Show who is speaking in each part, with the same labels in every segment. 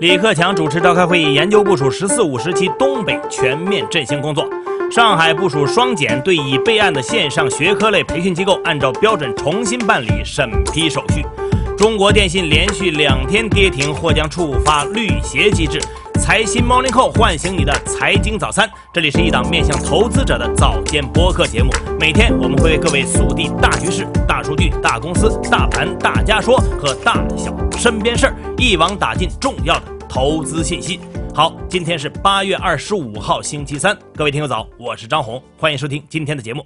Speaker 1: 李克强主持召开会议，研究部署“十四五”时期东北全面振兴工作。上海部署双减，对已备案的线上学科类培训机构按照标准重新办理审批手续。中国电信连续两天跌停，或将触发绿鞋机制。财新 Morning Call 唤醒你的财经早餐，这里是一档面向投资者的早间播客节目。每天我们会为各位速递大局势、大数据、大公司、大盘、大家说和大小身边事儿，一网打尽重要的投资信息。好，今天是八月二十五号，星期三，各位听友早，我是张红，欢迎收听今天的节目。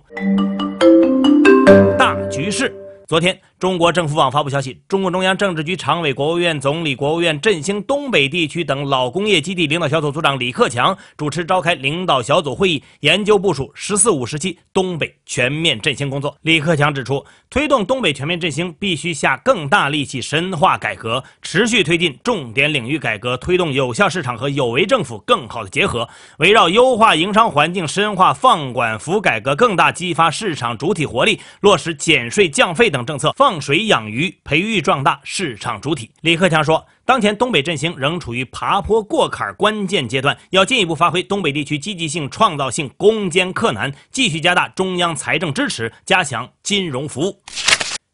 Speaker 1: 大局势，昨天。中国政府网发布消息，中共中央政治局常委、国务院总理、国务院振兴东北地区等老工业基地领导小组组长李克强主持召开领导小组会议，研究部署“十四五”时期东北全面振兴工作。李克强指出，推动东北全面振兴必须下更大力气深化改革，持续推进重点领域改革，推动有效市场和有为政府更好的结合，围绕优化营商环境、深化放管服改革，更大激发市场主体活力，落实减税降费等政策，放。水养鱼，培育壮大市场主体。李克强说，当前东北振兴仍处于爬坡过坎关键阶段，要进一步发挥东北地区积极性、创造性，攻坚克难，继续加大中央财政支持，加强金融服务。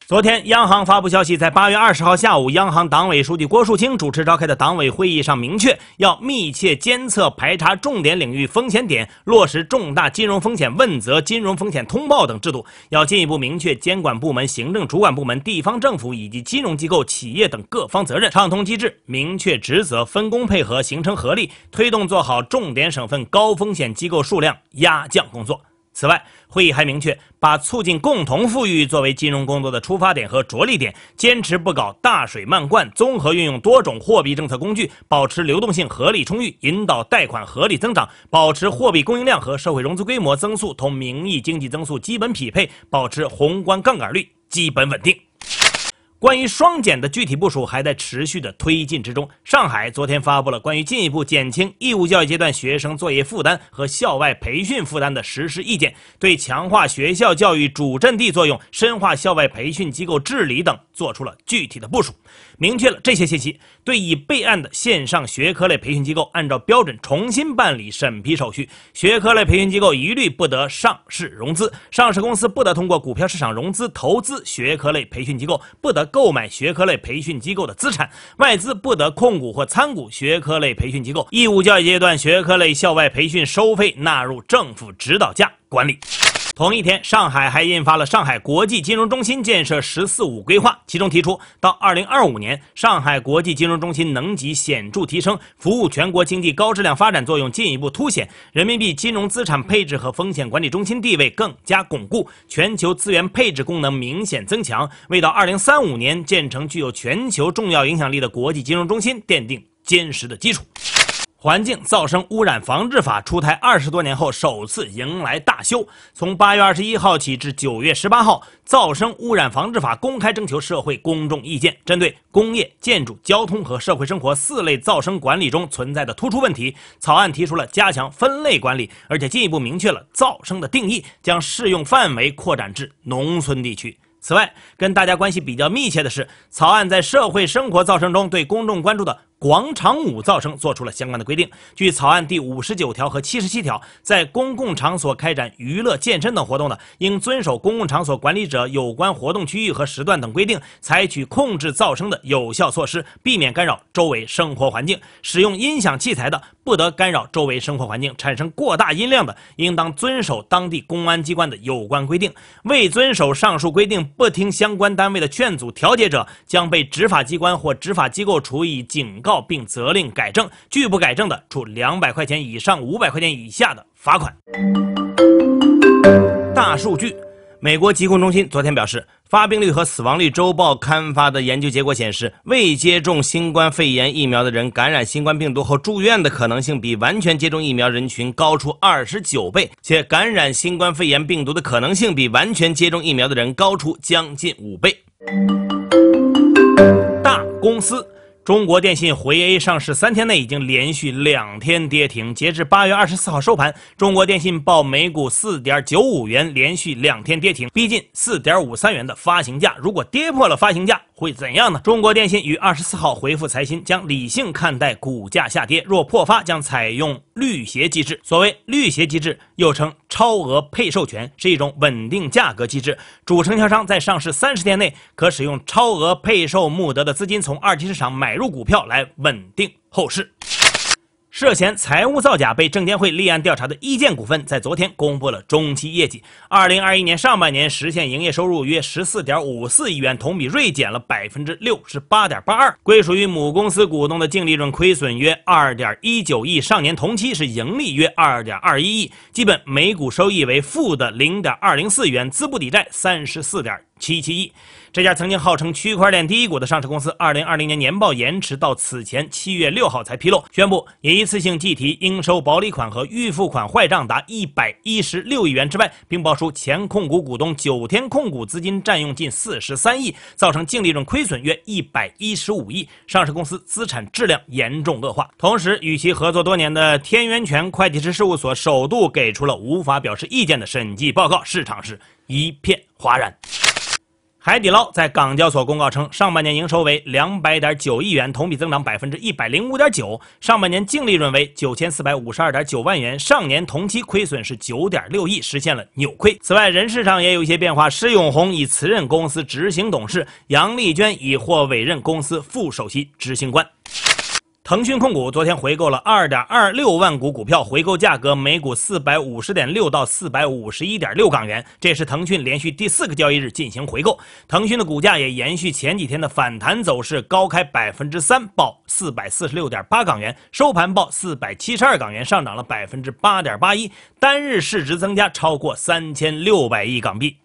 Speaker 1: 昨天，央行发布消息，在八月二十号下午，央行党委书记郭树清主持召开的党委会议上，明确要密切监测排查重点领域风险点，落实重大金融风险问责、金融风险通报等制度，要进一步明确监管部门、行政主管部门、地方政府以及金融机构、企业等各方责任，畅通机制，明确职责，分工配合，形成合力，推动做好重点省份高风险机构数量压降工作。此外，会议还明确，把促进共同富裕作为金融工作的出发点和着力点，坚持不搞大水漫灌，综合运用多种货币政策工具，保持流动性合理充裕，引导贷款合理增长，保持货币供应量和社会融资规模增速同名义经济增速基本匹配，保持宏观杠杆率基本稳定。关于双减的具体部署还在持续的推进之中。上海昨天发布了关于进一步减轻义务教育阶段学生作业负担和校外培训负担的实施意见，对强化学校教育主阵地作用、深化校外培训机构治理等作出了具体的部署，明确了这些信息。对已备案的线上学科类培训机构，按照标准重新办理审批手续。学科类培训机构一律不得上市融资，上市公司不得通过股票市场融资投资学科类培训机构，不得。购买学科类培训机构的资产，外资不得控股或参股学科类培训机构。义务教育阶段学科类校外培训收费纳入政府指导价管理。同一天，上海还印发了《上海国际金融中心建设“十四五”规划》，其中提出，到二零二五年，上海国际金融中心能级显著提升，服务全国经济高质量发展作用进一步凸显，人民币金融资产配置和风险管理中心地位更加巩固，全球资源配置功能明显增强，为到二零三五年建成具有全球重要影响力的国际金融中心奠定坚实的基础。环境噪声污染防治法出台二十多年后，首次迎来大修。从八月二十一号起至九月十八号，噪声污染防治法公开征求社会公众意见，针对工业、建筑、交通和社会生活四类噪声管理中存在的突出问题，草案提出了加强分类管理，而且进一步明确了噪声的定义，将适用范围扩展至农村地区。此外，跟大家关系比较密切的是，草案在社会生活噪声中对公众关注的。广场舞噪声做出了相关的规定。据草案第五十九条和七十七条，在公共场所开展娱乐、健身等活动的，应遵守公共场所管理者有关活动区域和时段等规定，采取控制噪声的有效措施，避免干扰周围生活环境。使用音响器材的，不得干扰周围生活环境，产生过大音量的，应当遵守当地公安机关的有关规定。未遵守上述规定，不听相关单位的劝阻调解者，将被执法机关或执法机构处以警告。告并责令改正，拒不改正的，处两百块钱以上五百块钱以下的罚款。大数据，美国疾控中心昨天表示，发病率和死亡率周报刊发的研究结果显示，未接种新冠肺炎疫苗的人感染新冠病毒后住院的可能性比完全接种疫苗人群高出二十九倍，且感染新冠肺炎病毒的可能性比完全接种疫苗的人高出将近五倍。大公司。中国电信回 A 上市三天内已经连续两天跌停，截至八月二十四号收盘，中国电信报每股四点九五元，连续两天跌停，逼近四点五三元的发行价。如果跌破了发行价，会怎样呢？中国电信于二十四号回复财新，将理性看待股价下跌，若破发将采用绿鞋机制。所谓绿鞋机制，又称超额配售权，是一种稳定价格机制。主承销商在上市三十天内，可使用超额配售募得的资金，从二级市场买入股票来稳定后市。涉嫌财务造假被证监会立案调查的易建股份，在昨天公布了中期业绩。二零二一年上半年实现营业收入约十四点五四亿元，同比锐减了百分之六十八点八二。归属于母公司股东的净利润亏损约二点一九亿，上年同期是盈利约二点二一亿，基本每股收益为负的零点二零四元，资不抵债三十四点七七亿。这家曾经号称区块链第一股的上市公司，二零二零年年报延迟到此前七月六号才披露，宣布一次性计提应收保理款和预付款坏账达一百一十六亿元之外，并爆出前控股股东九天控股资金占用近四十三亿，造成净利润亏损约一百一十五亿，上市公司资产质量严重恶化。同时，与其合作多年的天元泉会计师事务所首度给出了无法表示意见的审计报告，市场是一片哗然。海底捞在港交所公告称，上半年营收为两百点九亿元，同比增长百分之一百零五点九。上半年净利润为九千四百五十二点九万元，上年同期亏损是九点六亿，实现了扭亏。此外，人事上也有一些变化，施永红已辞任公司执行董事，杨丽娟已获委任公司副首席执行官。腾讯控股昨天回购了二点二六万股股票，回购价格每股四百五十点六到四百五十一点六港元，这是腾讯连续第四个交易日进行回购。腾讯的股价也延续前几天的反弹走势，高开百分之三，报四百四十六点八港元，收盘报四百七十二港元，上涨了百分之八点八一，单日市值增加超过三千六百亿港币。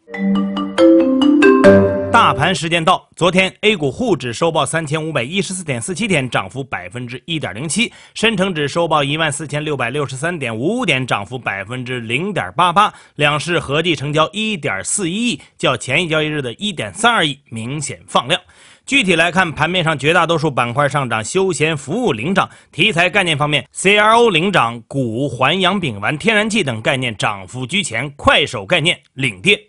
Speaker 1: 大盘时间到，昨天 A 股沪指收报三千五百一十四点四七点，涨幅百分之一点零七；深成指收报一万四千六百六十三点五五点，涨幅百分之零点八八。两市合计成交一点四一亿，较前一交易日的一点三二亿明显放量。具体来看，盘面上绝大多数板块上涨，休闲服务领涨。题材概念方面，CRO 领涨，钴、环氧丙烷、天然气等概念涨幅居前，快手概念领跌。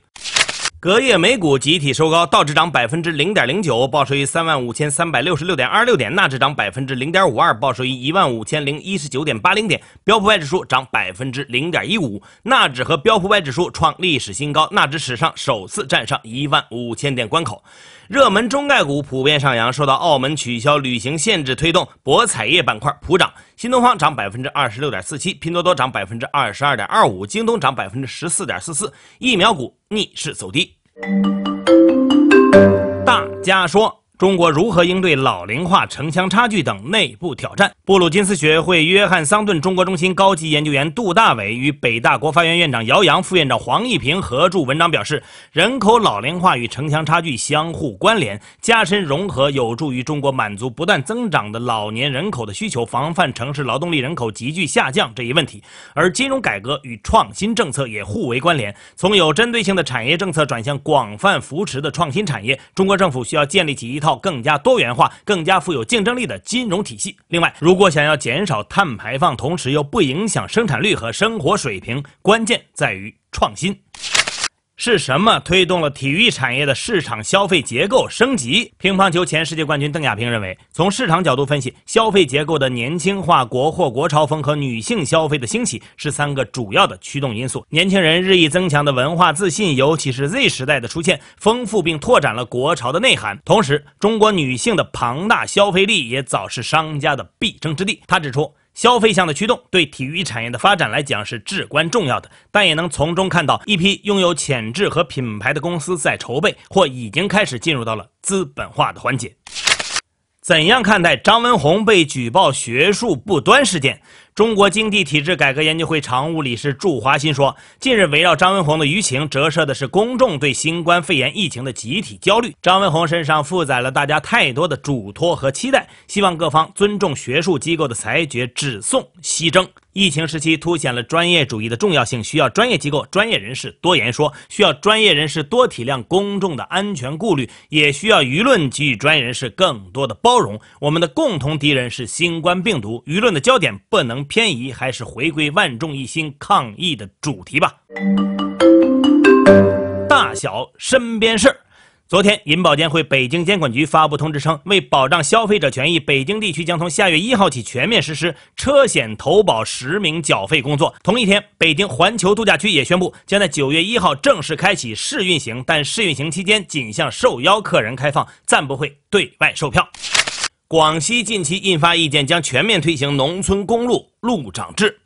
Speaker 1: 隔夜美股集体收高，道指涨百分之零点零九，报收于三万五千三百六十六点二六点；纳指涨百分之零点五二，报收于一万五千零一十九点八零点；标普外指数涨百分之零点一五，纳指和标普外指数创历史新高，纳指史上首次站上一万五千点关口。热门中概股普遍上扬，受到澳门取消旅行限制推动，博彩业板块普涨，新东方涨百分之二十六点四七，拼多多涨百分之二十二点二五，京东涨百分之十四点四四，疫苗股逆势走低。大家说。中国如何应对老龄化、城乡差距等内部挑战？布鲁金斯学会约翰桑顿中国中心高级研究员杜大伟与北大国发院院长姚洋、副院长黄一平合著文章表示，人口老龄化与城乡差距相互关联，加深融合有助于中国满足不断增长的老年人口的需求，防范城市劳动力人口急剧下降这一问题。而金融改革与创新政策也互为关联，从有针对性的产业政策转向广泛扶持的创新产业，中国政府需要建立起一。靠更加多元化、更加富有竞争力的金融体系。另外，如果想要减少碳排放，同时又不影响生产率和生活水平，关键在于创新。是什么推动了体育产业的市场消费结构升级？乒乓球前世界冠军邓亚萍认为，从市场角度分析，消费结构的年轻化、国货、国潮风和女性消费的兴起是三个主要的驱动因素。年轻人日益增强的文化自信，尤其是 Z 时代的出现，丰富并拓展了国潮的内涵。同时，中国女性的庞大消费力也早是商家的必争之地。他指出。消费向的驱动对体育产业的发展来讲是至关重要的，但也能从中看到一批拥有潜质和品牌的公司在筹备或已经开始进入到了资本化的环节。怎样看待张文宏被举报学术不端事件？中国经济体制改革研究会常务理事祝华新说：“近日围绕张文宏的舆情，折射的是公众对新冠肺炎疫情的集体焦虑。张文宏身上负载了大家太多的嘱托和期待，希望各方尊重学术机构的裁决，只送西征。疫情时期凸显了专业主义的重要性，需要专业机构、专业人士多言说，需要专业人士多体谅公众的安全顾虑，也需要舆论给予专业人士更多的包容。我们的共同敌人是新冠病毒，舆论的焦点不能。”偏移还是回归万众一心抗疫的主题吧。大小身边事儿。昨天，银保监会北京监管局发布通知称，为保障消费者权益，北京地区将从下月一号起全面实施车险投保实名缴费工作。同一天，北京环球度假区也宣布，将在九月一号正式开启试运行，但试运行期间仅向受邀客人开放，暂不会对外售票。广西近期印发意见，将全面推行农村公路路障制。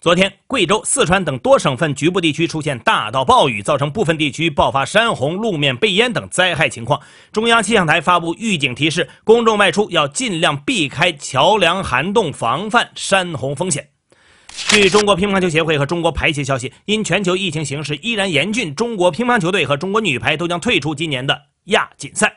Speaker 1: 昨天，贵州、四川等多省份局部地区出现大到暴雨，造成部分地区爆发山洪、路面被淹等灾害情况。中央气象台发布预警提示，公众外出要尽量避开桥梁涵洞，防范山洪风险。据中国乒乓球协会和中国排协消息，因全球疫情形势依然严峻，中国乒乓球队和中国女排都将退出今年的亚锦赛。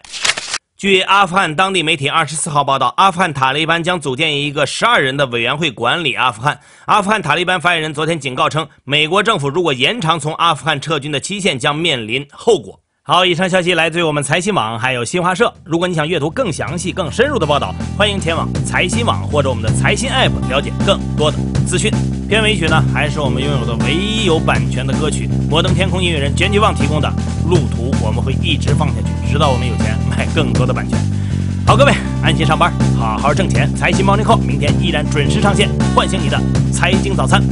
Speaker 1: 据阿富汗当地媒体二十四号报道，阿富汗塔利班将组建一个十二人的委员会管理阿富汗。阿富汗塔利班发言人昨天警告称，美国政府如果延长从阿富汗撤军的期限，将面临后果。好，以上消息来自于我们财新网，还有新华社。如果你想阅读更详细、更深入的报道，欢迎前往财新网或者我们的财新 App 了解更多的资讯。片尾曲呢，还是我们拥有的唯一有版权的歌曲——摩登天空音乐人卷曲旺提供的《路途》，我们会一直放下去，直到我们有钱买更多的版权。好，各位安心上班，好好挣钱。财新 Morning Call 明天依然准时上线，唤醒你的财经早餐。